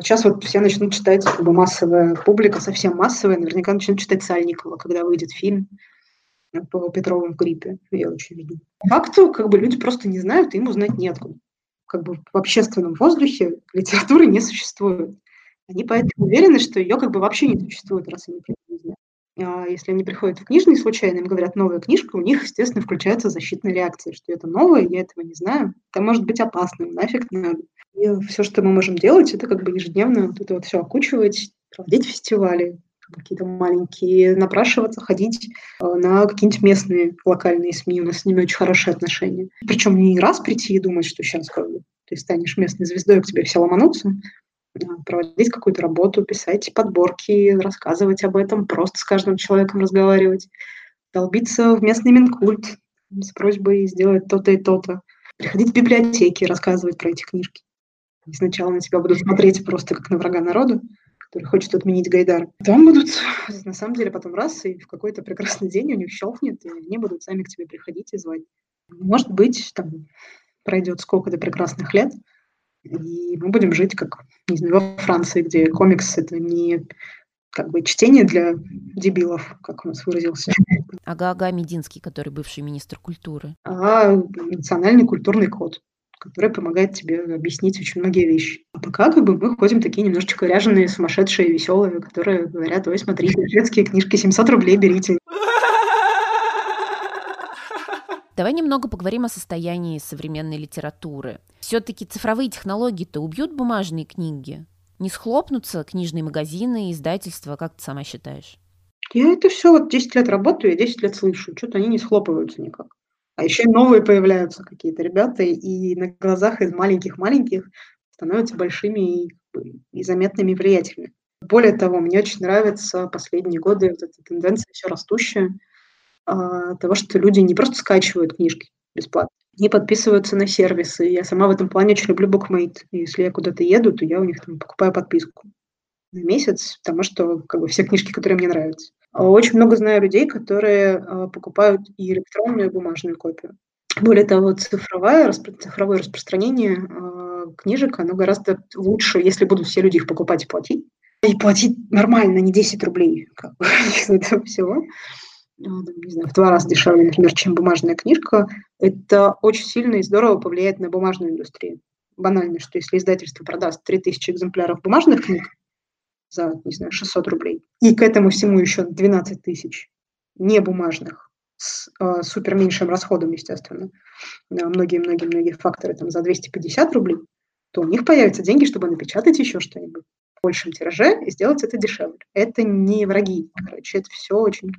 Сейчас вот все начнут читать, как бы массовая публика, совсем массовая, наверняка начнут читать Сальникова, когда выйдет фильм по Петровым в гриппе, я очень жду. Факту, как бы люди просто не знают, и им узнать неоткуда. Как бы в общественном воздухе литературы не существует. Они поэтому уверены, что ее как бы вообще не существует, раз они не знают. А если они приходят в книжный случайно, им говорят новая книжка, у них, естественно, включается защитная реакция, что это новое, я этого не знаю, это может быть опасным, нафиг надо. И все, что мы можем делать, это как бы ежедневно вот это вот все окучивать, проводить фестивали, какие-то маленькие, напрашиваться, ходить э, на какие-нибудь местные локальные СМИ. У нас с ними очень хорошие отношения. Причем не раз прийти и думать, что сейчас как бы, ты станешь местной звездой, к тебе все ломанутся, проводить какую-то работу, писать подборки, рассказывать об этом, просто с каждым человеком разговаривать, долбиться в местный Минкульт с просьбой сделать то-то и то-то, приходить в библиотеки, рассказывать про эти книжки. И сначала на тебя будут смотреть просто как на врага народа, который хочет отменить Гайдар. Там будут, на самом деле, потом раз, и в какой-то прекрасный день у них щелкнет, и они будут сами к тебе приходить и звать. Может быть, там пройдет сколько-то прекрасных лет, и мы будем жить как, не знаю, во Франции, где комикс — это не как бы чтение для дебилов, как у нас выразился. Ага-ага Мединский, который бывший министр культуры. А национальный культурный код который помогает тебе объяснить очень многие вещи. А пока как бы мы ходим такие немножечко ряженые, сумасшедшие, веселые, которые говорят, ой, смотрите, детские книжки, 700 рублей берите. Давай немного поговорим о состоянии современной литературы. Все-таки цифровые технологии-то убьют бумажные книги? Не схлопнутся книжные магазины и издательства, как ты сама считаешь? Я это все вот 10 лет работаю, я 10 лет слышу, что-то они не схлопываются никак. А еще и новые появляются какие-то ребята, и на глазах из маленьких-маленьких становятся большими и, и заметными влиятельными. Более того, мне очень нравится последние годы вот эта тенденция все растущая а, того, что люди не просто скачивают книжки бесплатно, не подписываются на сервисы. Я сама в этом плане очень люблю BookMate. Если я куда-то еду, то я у них там покупаю подписку на месяц, потому что как бы все книжки, которые мне нравятся. Очень много знаю людей, которые а, покупают и электронную, и бумажную копию. Более того, цифровое, цифровое распространение э, книжек, оно гораздо лучше, если будут все люди их покупать и платить. И платить нормально, не 10 рублей как из этого всего. Не знаю, в два раза дешевле, например, чем бумажная книжка. Это очень сильно и здорово повлияет на бумажную индустрию. Банально, что если издательство продаст 3000 экземпляров бумажных книг, за, не знаю, 600 рублей. И к этому всему еще 12 тысяч небумажных с э, супер меньшим расходом, естественно, многие-многие-многие факторы там за 250 рублей, то у них появятся деньги, чтобы напечатать еще что-нибудь в большем тираже и сделать это дешевле. Это не враги, короче, это все очень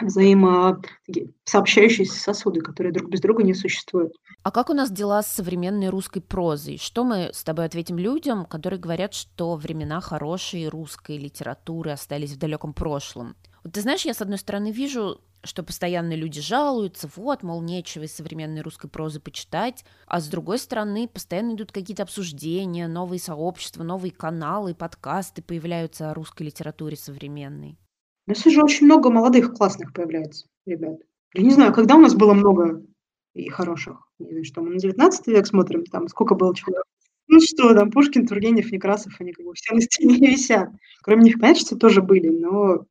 взаимосообщающиеся сосуды, которые друг без друга не существуют. А как у нас дела с современной русской прозой? Что мы с тобой ответим людям, которые говорят, что времена хорошей русской литературы остались в далеком прошлом? Вот ты знаешь, я с одной стороны вижу, что постоянно люди жалуются, вот, мол, нечего из современной русской прозы почитать, а с другой стороны постоянно идут какие-то обсуждения, новые сообщества, новые каналы, подкасты появляются о русской литературе современной. У нас уже очень много молодых классных появляется, ребят. Я не знаю, когда у нас было много и хороших. Не знаю, что мы на 19 век смотрим, там сколько было человек. Ну что, там Пушкин, Тургенев, Некрасов, они как бы все на стене висят. Кроме них, конечно, тоже были, но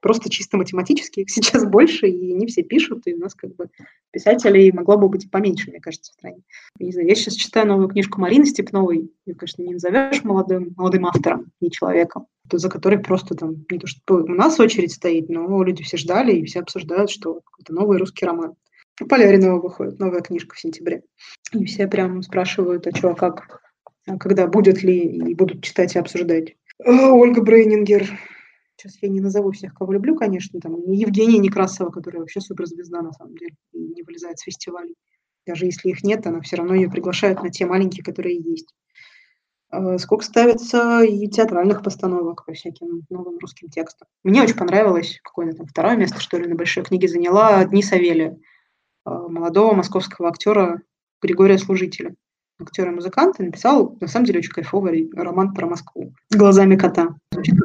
просто чисто математически их сейчас больше, и они все пишут, и у нас как бы писателей могло бы быть поменьше, мне кажется, в стране. Не знаю, я сейчас читаю новую книжку Марины Степновой, ее, конечно, не назовешь молодым, молодым автором, не человеком, за который просто там, не то что у нас очередь стоит, но люди все ждали и все обсуждают, что это новый русский роман. У Поляринова выходит новая книжка в сентябре. И все прям спрашивают, а что, а как, а когда будет ли, и будут читать и обсуждать. Ольга Брейнингер, сейчас я не назову всех, кого люблю, конечно, там, не Евгения Некрасова, которая вообще суперзвезда, на самом деле, и не вылезает с фестивалей. Даже если их нет, она все равно ее приглашает на те маленькие, которые есть. А, сколько ставится и театральных постановок по всяким новым русским текстам. Мне очень понравилось, какое-то там второе место, что ли, на большой книге заняла Дни Савелия, а, молодого московского актера Григория Служителя актер и музыкант, и написал, на самом деле, очень кайфовый роман про Москву глазами кота.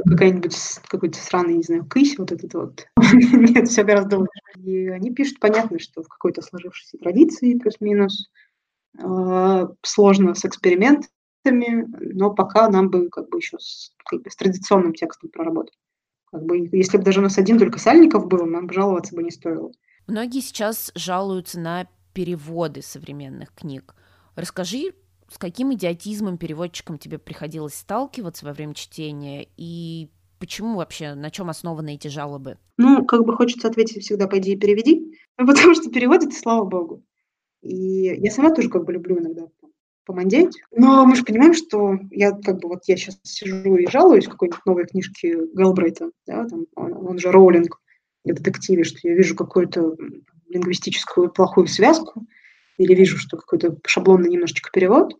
какая-нибудь какой-то сраный, не знаю, кысь вот этот вот. Нет, все гораздо лучше. И они пишут, понятно, что в какой-то сложившейся традиции, плюс-минус, а, сложно с экспериментами, но пока нам бы как бы еще с, как бы, с традиционным текстом проработать. Как бы, если бы даже у нас один только Сальников был, нам бы жаловаться бы не стоило. Многие сейчас жалуются на переводы современных книг. Расскажи, с каким идиотизмом переводчикам тебе приходилось сталкиваться во время чтения и почему вообще, на чем основаны эти жалобы? Ну, как бы хочется ответить всегда, по идее, переведи, потому что переводит, слава богу. И я сама тоже как бы люблю иногда помандеть. Но мы же понимаем, что я как бы вот я сейчас сижу и жалуюсь какой-нибудь новой книжке Гэлбрейта, да, там, он, он же Роулинг, в детективе, что я вижу какую-то лингвистическую плохую связку, или вижу, что какой-то шаблонный немножечко перевод,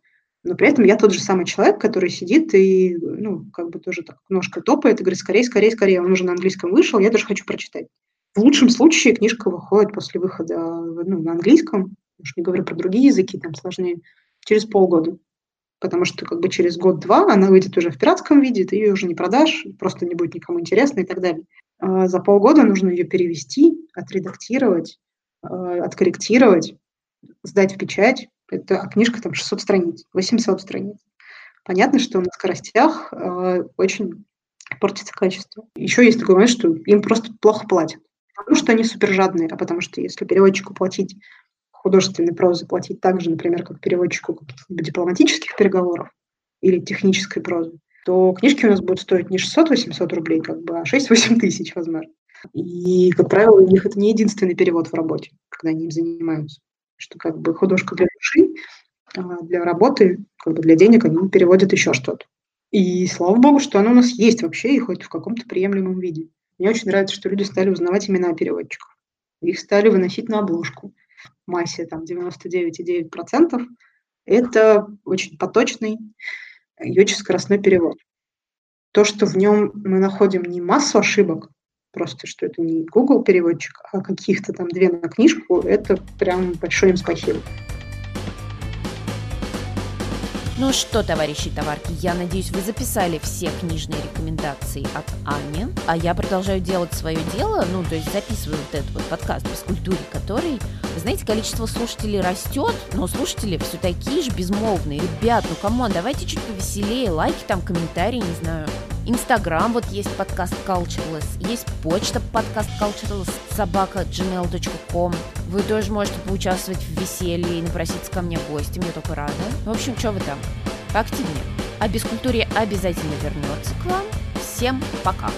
но при этом я тот же самый человек, который сидит и, ну, как бы тоже так ножкой топает и говорит, скорее, скорее, скорее, он уже на английском вышел, я даже хочу прочитать. В лучшем случае книжка выходит после выхода ну, на английском, уж не говорю про другие языки, там сложнее, через полгода. Потому что как бы через год-два она выйдет уже в пиратском виде, ты ее уже не продашь, просто не будет никому интересно и так далее. А за полгода нужно ее перевести, отредактировать, а, откорректировать, сдать в печать. Это а книжка там 600 страниц, 800 страниц. Понятно, что на скоростях э, очень портится качество. Еще есть такой момент, что им просто плохо платят. Потому что они супер жадные, а потому что если переводчику платить художественной прозы, платить так же, например, как переводчику дипломатических переговоров или технической прозы, то книжки у нас будут стоить не 600-800 рублей, как бы, а 6-8 тысяч, возможно. И, как правило, у них это не единственный перевод в работе, когда они им занимаются что как бы художка для души, а для работы, как бы для денег они переводят еще что-то. И слава богу, что оно у нас есть вообще и хоть в каком-то приемлемом виде. Мне очень нравится, что люди стали узнавать имена переводчиков. Их стали выносить на обложку. Массе там 99,9%. Это очень поточный и очень скоростной перевод. То, что в нем мы находим не массу ошибок, просто что это не Google переводчик, а каких-то там две на книжку, это прям большое им спасибо. Ну что, товарищи товарки, я надеюсь, вы записали все книжные рекомендации от Ани, а я продолжаю делать свое дело, ну, то есть записываю вот этот вот подкаст по скульптуре, который, знаете, количество слушателей растет, но слушатели все такие же безмолвные. Ребят, ну come on, давайте чуть повеселее, лайки там, комментарии, не знаю, Инстаграм, вот есть подкаст Cultureless, есть почта подкаст Cultureless, собака gmail.com. Вы тоже можете поучаствовать в веселье и напроситься ко мне в гости, мне только рада. В общем, что вы там, поактивнее. А Бескультурье обязательно вернется к вам. Всем пока!